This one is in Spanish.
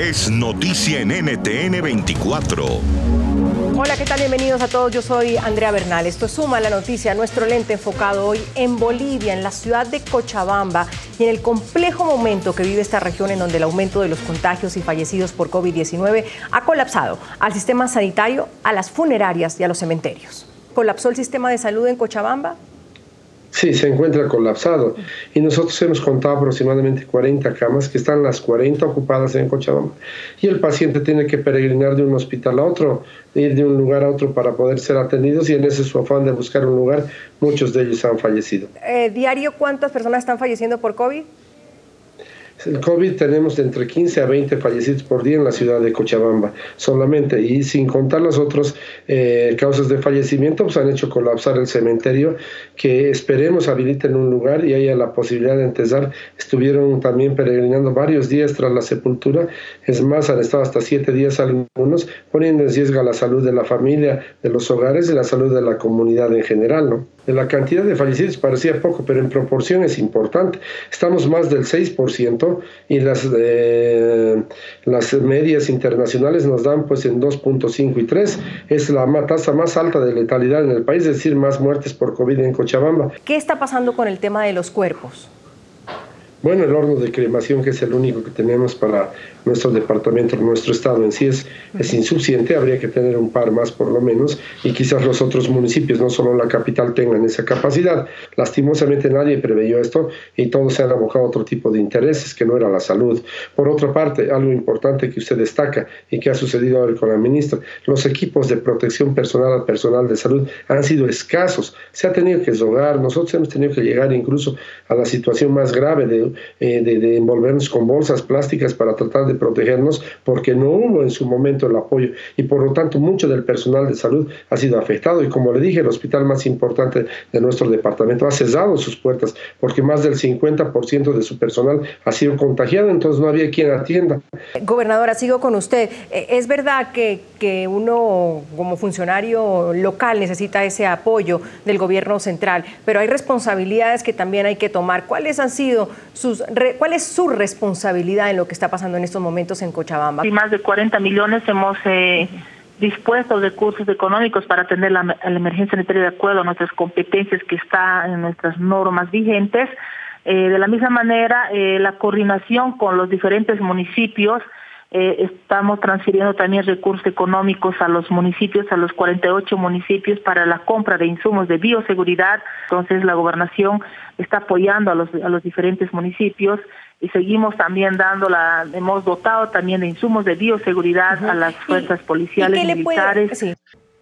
es noticia en NTN 24. Hola, ¿qué tal? Bienvenidos a todos. Yo soy Andrea Bernal. Esto es Suma la Noticia, nuestro lente enfocado hoy en Bolivia, en la ciudad de Cochabamba y en el complejo momento que vive esta región en donde el aumento de los contagios y fallecidos por COVID-19 ha colapsado al sistema sanitario, a las funerarias y a los cementerios. ¿Colapsó el sistema de salud en Cochabamba? Sí, se encuentra colapsado. Y nosotros hemos contado aproximadamente 40 camas, que están las 40 ocupadas en Cochabamba. Y el paciente tiene que peregrinar de un hospital a otro, ir de un lugar a otro para poder ser atendidos. Y en ese su afán de buscar un lugar, muchos de ellos han fallecido. Eh, ¿Diario cuántas personas están falleciendo por COVID? El COVID tenemos entre 15 a 20 fallecidos por día en la ciudad de Cochabamba solamente y sin contar las otras eh, causas de fallecimiento, pues han hecho colapsar el cementerio que esperemos habiliten un lugar y haya la posibilidad de enterrar. Estuvieron también peregrinando varios días tras la sepultura, es más, han estado hasta siete días algunos, poniendo en riesgo la salud de la familia, de los hogares y la salud de la comunidad en general. ¿no? De la cantidad de fallecidos parecía poco, pero en proporción es importante. Estamos más del 6% y las, eh, las medias internacionales nos dan pues en 2.5 y 3. Es la tasa más alta de letalidad en el país, es decir, más muertes por COVID en Cochabamba. ¿Qué está pasando con el tema de los cuerpos? Bueno, el horno de cremación, que es el único que tenemos para nuestro departamento, nuestro estado en sí es, es insuficiente, habría que tener un par más por lo menos y quizás los otros municipios, no solo la capital, tengan esa capacidad. Lastimosamente nadie preveyó esto y todos se han abocado a otro tipo de intereses que no era la salud. Por otra parte, algo importante que usted destaca y que ha sucedido ahora con la ministra, los equipos de protección personal al personal de salud han sido escasos, se ha tenido que deshogar, nosotros hemos tenido que llegar incluso a la situación más grave de, eh, de, de envolvernos con bolsas plásticas para tratar de protegernos porque no hubo en su momento el apoyo y por lo tanto mucho del personal de salud ha sido afectado y como le dije, el hospital más importante de nuestro departamento ha cerrado sus puertas porque más del 50% de su personal ha sido contagiado, entonces no había quien atienda. Gobernadora, sigo con usted. Eh, es verdad que, que uno como funcionario local necesita ese apoyo del gobierno central, pero hay responsabilidades que también hay que tomar. ¿Cuáles han sido sus, cuál es su responsabilidad en lo que está pasando en estos momentos en Cochabamba. Y más de 40 millones hemos eh, dispuesto recursos económicos para atender la, emergencia sanitaria de acuerdo a nuestras competencias que está en nuestras normas vigentes. Eh, de la misma manera, eh, la coordinación con los diferentes municipios, estamos transfiriendo también recursos económicos a los municipios, a los 48 municipios para la compra de insumos de bioseguridad. Entonces la gobernación está apoyando a los, a los diferentes municipios y seguimos también dando la, hemos dotado también de insumos de bioseguridad a las fuerzas policiales y militares.